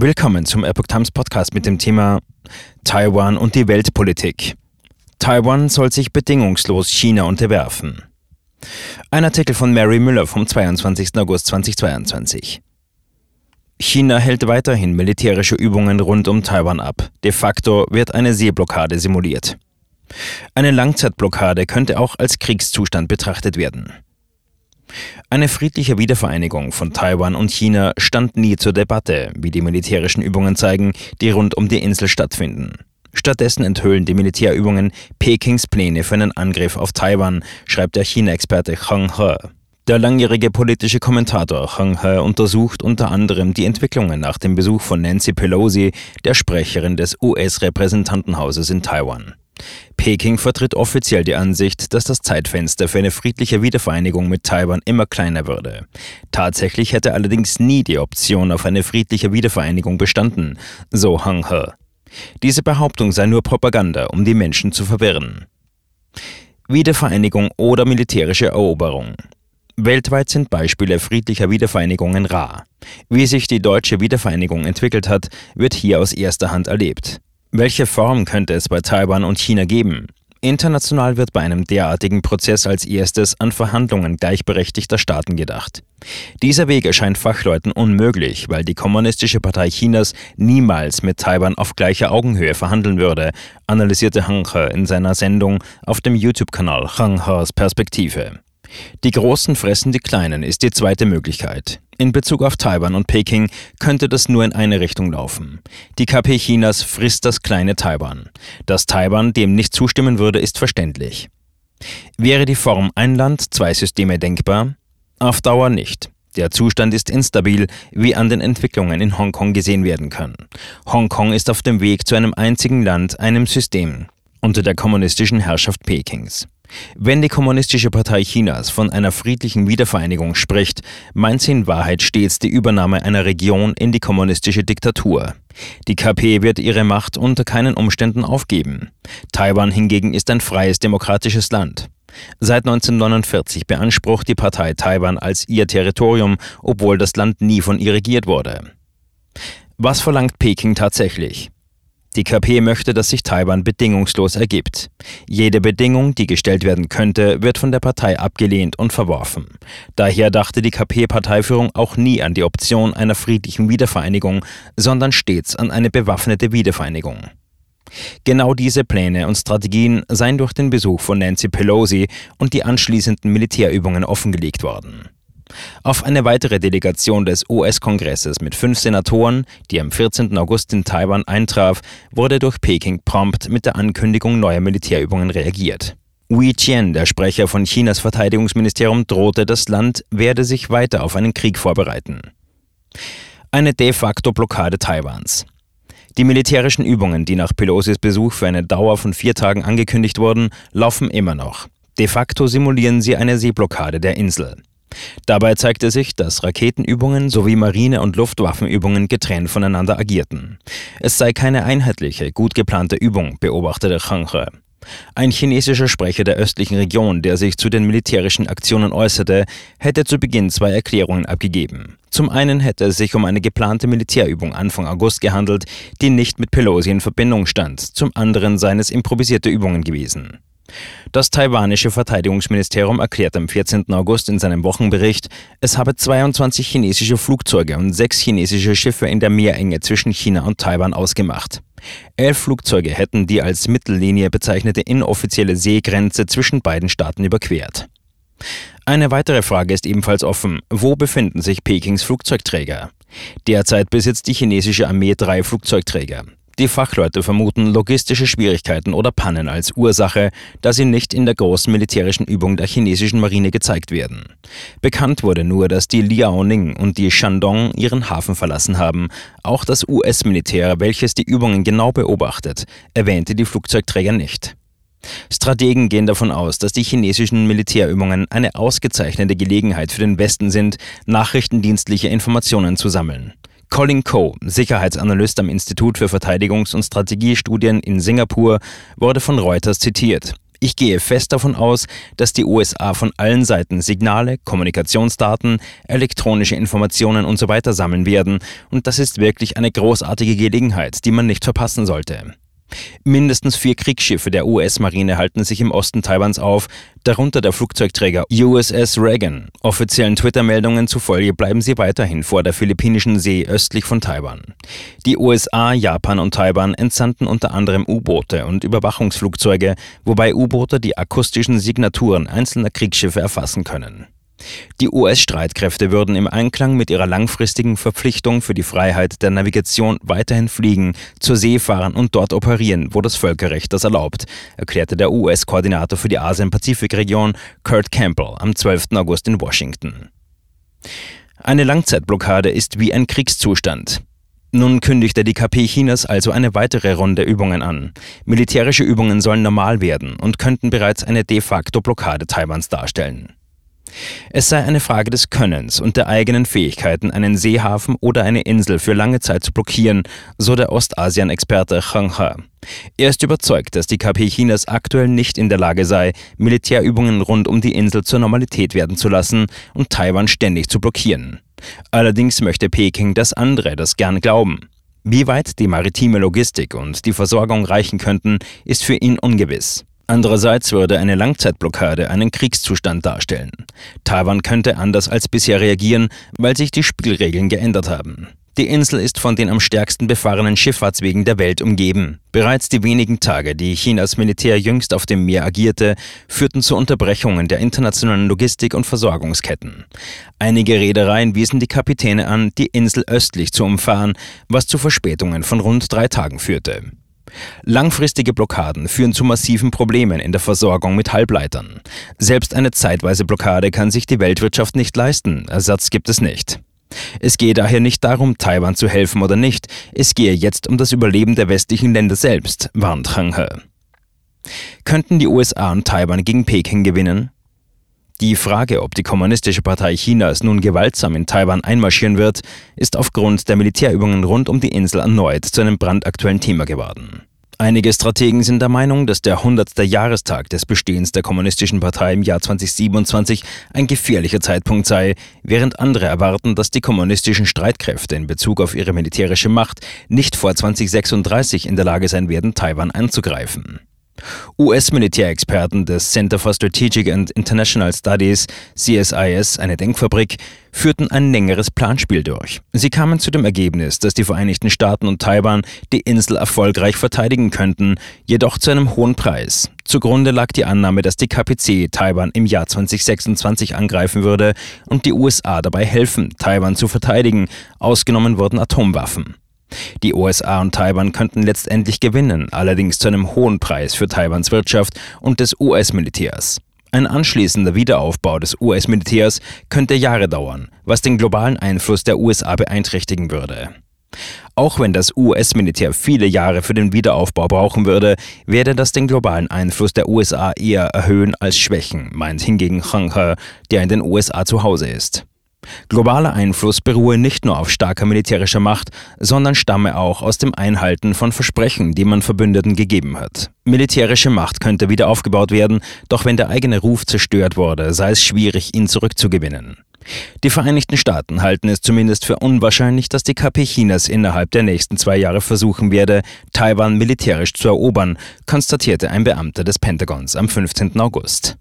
Willkommen zum Epoch Times Podcast mit dem Thema Taiwan und die Weltpolitik. Taiwan soll sich bedingungslos China unterwerfen. Ein Artikel von Mary Müller vom 22. August 2022. China hält weiterhin militärische Übungen rund um Taiwan ab. De facto wird eine Seeblockade simuliert. Eine Langzeitblockade könnte auch als Kriegszustand betrachtet werden. Eine friedliche Wiedervereinigung von Taiwan und China stand nie zur Debatte, wie die militärischen Übungen zeigen, die rund um die Insel stattfinden. Stattdessen enthüllen die Militärübungen Pekings Pläne für einen Angriff auf Taiwan, schreibt der China-Experte Heng He. Der langjährige politische Kommentator Heng He untersucht unter anderem die Entwicklungen nach dem Besuch von Nancy Pelosi, der Sprecherin des US-Repräsentantenhauses in Taiwan. Peking vertritt offiziell die Ansicht, dass das Zeitfenster für eine friedliche Wiedervereinigung mit Taiwan immer kleiner würde. Tatsächlich hätte allerdings nie die Option auf eine friedliche Wiedervereinigung bestanden, so Hang He. Diese Behauptung sei nur Propaganda, um die Menschen zu verwirren. Wiedervereinigung oder militärische Eroberung. Weltweit sind Beispiele friedlicher Wiedervereinigungen rar. Wie sich die deutsche Wiedervereinigung entwickelt hat, wird hier aus erster Hand erlebt. Welche Form könnte es bei Taiwan und China geben? International wird bei einem derartigen Prozess als erstes an Verhandlungen gleichberechtigter Staaten gedacht. Dieser Weg erscheint Fachleuten unmöglich, weil die Kommunistische Partei Chinas niemals mit Taiwan auf gleicher Augenhöhe verhandeln würde, analysierte Hang He in seiner Sendung auf dem YouTube-Kanal Hang He's Perspektive. Die Großen fressen die Kleinen ist die zweite Möglichkeit. In Bezug auf Taiwan und Peking könnte das nur in eine Richtung laufen. Die KP Chinas frisst das kleine Taiwan. Dass Taiwan dem nicht zustimmen würde, ist verständlich. Wäre die Form ein Land, zwei Systeme denkbar? Auf Dauer nicht. Der Zustand ist instabil, wie an den Entwicklungen in Hongkong gesehen werden kann. Hongkong ist auf dem Weg zu einem einzigen Land, einem System, unter der kommunistischen Herrschaft Pekings. Wenn die Kommunistische Partei Chinas von einer friedlichen Wiedervereinigung spricht, meint sie in Wahrheit stets die Übernahme einer Region in die kommunistische Diktatur. Die KP wird ihre Macht unter keinen Umständen aufgeben. Taiwan hingegen ist ein freies demokratisches Land. Seit 1949 beansprucht die Partei Taiwan als ihr Territorium, obwohl das Land nie von ihr regiert wurde. Was verlangt Peking tatsächlich? Die KP möchte, dass sich Taiwan bedingungslos ergibt. Jede Bedingung, die gestellt werden könnte, wird von der Partei abgelehnt und verworfen. Daher dachte die KP-Parteiführung auch nie an die Option einer friedlichen Wiedervereinigung, sondern stets an eine bewaffnete Wiedervereinigung. Genau diese Pläne und Strategien seien durch den Besuch von Nancy Pelosi und die anschließenden Militärübungen offengelegt worden. Auf eine weitere Delegation des US-Kongresses mit fünf Senatoren, die am 14. August in Taiwan eintraf, wurde durch Peking prompt mit der Ankündigung neuer Militärübungen reagiert. Wei Qian, der Sprecher von Chinas Verteidigungsministerium, drohte, das Land werde sich weiter auf einen Krieg vorbereiten. Eine de facto Blockade Taiwans. Die militärischen Übungen, die nach Pelosis Besuch für eine Dauer von vier Tagen angekündigt wurden, laufen immer noch. De facto simulieren sie eine Seeblockade der Insel. Dabei zeigte sich, dass Raketenübungen sowie Marine- und Luftwaffenübungen getrennt voneinander agierten. Es sei keine einheitliche, gut geplante Übung, beobachtete Chang He. Ein chinesischer Sprecher der östlichen Region, der sich zu den militärischen Aktionen äußerte, hätte zu Beginn zwei Erklärungen abgegeben. Zum einen hätte es sich um eine geplante Militärübung Anfang August gehandelt, die nicht mit Pelosi in Verbindung stand, zum anderen seien es improvisierte Übungen gewesen. Das taiwanische Verteidigungsministerium erklärt am 14. August in seinem Wochenbericht, es habe 22 chinesische Flugzeuge und sechs chinesische Schiffe in der Meerenge zwischen China und Taiwan ausgemacht. Elf Flugzeuge hätten die als Mittellinie bezeichnete inoffizielle Seegrenze zwischen beiden Staaten überquert. Eine weitere Frage ist ebenfalls offen. Wo befinden sich Pekings Flugzeugträger? Derzeit besitzt die chinesische Armee drei Flugzeugträger. Die Fachleute vermuten logistische Schwierigkeiten oder Pannen als Ursache, da sie nicht in der großen militärischen Übung der chinesischen Marine gezeigt werden. Bekannt wurde nur, dass die Liaoning und die Shandong ihren Hafen verlassen haben. Auch das US-Militär, welches die Übungen genau beobachtet, erwähnte die Flugzeugträger nicht. Strategen gehen davon aus, dass die chinesischen Militärübungen eine ausgezeichnete Gelegenheit für den Westen sind, nachrichtendienstliche Informationen zu sammeln. Colin Coe, Sicherheitsanalyst am Institut für Verteidigungs- und Strategiestudien in Singapur, wurde von Reuters zitiert. Ich gehe fest davon aus, dass die USA von allen Seiten Signale, Kommunikationsdaten, elektronische Informationen usw. So sammeln werden und das ist wirklich eine großartige Gelegenheit, die man nicht verpassen sollte. Mindestens vier Kriegsschiffe der US-Marine halten sich im Osten Taiwans auf, darunter der Flugzeugträger USS Reagan. Offiziellen Twitter-Meldungen zufolge bleiben sie weiterhin vor der philippinischen See östlich von Taiwan. Die USA, Japan und Taiwan entsandten unter anderem U-Boote und Überwachungsflugzeuge, wobei U-Boote die akustischen Signaturen einzelner Kriegsschiffe erfassen können. Die US-Streitkräfte würden im Einklang mit ihrer langfristigen Verpflichtung für die Freiheit der Navigation weiterhin fliegen, zur See fahren und dort operieren, wo das Völkerrecht das erlaubt, erklärte der US-Koordinator für die Asien-Pazifik-Region Kurt Campbell am 12. August in Washington. Eine Langzeitblockade ist wie ein Kriegszustand. Nun kündigte die KP Chinas also eine weitere Runde Übungen an. Militärische Übungen sollen normal werden und könnten bereits eine de facto Blockade Taiwans darstellen. Es sei eine Frage des Könnens und der eigenen Fähigkeiten, einen Seehafen oder eine Insel für lange Zeit zu blockieren, so der Ostasien-Experte Chang He. Er ist überzeugt, dass die KP Chinas aktuell nicht in der Lage sei, Militärübungen rund um die Insel zur Normalität werden zu lassen und Taiwan ständig zu blockieren. Allerdings möchte Peking, dass andere das gern glauben. Wie weit die maritime Logistik und die Versorgung reichen könnten, ist für ihn ungewiss. Andererseits würde eine Langzeitblockade einen Kriegszustand darstellen. Taiwan könnte anders als bisher reagieren, weil sich die Spielregeln geändert haben. Die Insel ist von den am stärksten befahrenen Schifffahrtswegen der Welt umgeben. Bereits die wenigen Tage, die Chinas Militär jüngst auf dem Meer agierte, führten zu Unterbrechungen der internationalen Logistik und Versorgungsketten. Einige Reedereien wiesen die Kapitäne an, die Insel östlich zu umfahren, was zu Verspätungen von rund drei Tagen führte. Langfristige Blockaden führen zu massiven Problemen in der Versorgung mit Halbleitern. Selbst eine zeitweise Blockade kann sich die Weltwirtschaft nicht leisten, Ersatz gibt es nicht. Es gehe daher nicht darum, Taiwan zu helfen oder nicht, es gehe jetzt um das Überleben der westlichen Länder selbst, warnt Hang He. Könnten die USA und Taiwan gegen Peking gewinnen? Die Frage, ob die Kommunistische Partei Chinas nun gewaltsam in Taiwan einmarschieren wird, ist aufgrund der Militärübungen rund um die Insel erneut zu einem brandaktuellen Thema geworden. Einige Strategen sind der Meinung, dass der 100. Jahrestag des Bestehens der Kommunistischen Partei im Jahr 2027 ein gefährlicher Zeitpunkt sei, während andere erwarten, dass die kommunistischen Streitkräfte in Bezug auf ihre militärische Macht nicht vor 2036 in der Lage sein werden, Taiwan anzugreifen. US-Militärexperten des Center for Strategic and International Studies, CSIS, eine Denkfabrik, führten ein längeres Planspiel durch. Sie kamen zu dem Ergebnis, dass die Vereinigten Staaten und Taiwan die Insel erfolgreich verteidigen könnten, jedoch zu einem hohen Preis. Zugrunde lag die Annahme, dass die KPC Taiwan im Jahr 2026 angreifen würde und die USA dabei helfen, Taiwan zu verteidigen, ausgenommen wurden Atomwaffen. Die USA und Taiwan könnten letztendlich gewinnen, allerdings zu einem hohen Preis für Taiwans Wirtschaft und des US-Militärs. Ein anschließender Wiederaufbau des US-Militärs könnte Jahre dauern, was den globalen Einfluss der USA beeinträchtigen würde. Auch wenn das US-Militär viele Jahre für den Wiederaufbau brauchen würde, werde das den globalen Einfluss der USA eher erhöhen als schwächen, meint hingegen Hang He, der in den USA zu Hause ist. Globaler Einfluss beruhe nicht nur auf starker militärischer Macht, sondern stamme auch aus dem Einhalten von Versprechen, die man Verbündeten gegeben hat. Militärische Macht könnte wieder aufgebaut werden, doch wenn der eigene Ruf zerstört wurde, sei es schwierig, ihn zurückzugewinnen. Die Vereinigten Staaten halten es zumindest für unwahrscheinlich, dass die KP Chinas innerhalb der nächsten zwei Jahre versuchen werde, Taiwan militärisch zu erobern, konstatierte ein Beamter des Pentagons am 15. August.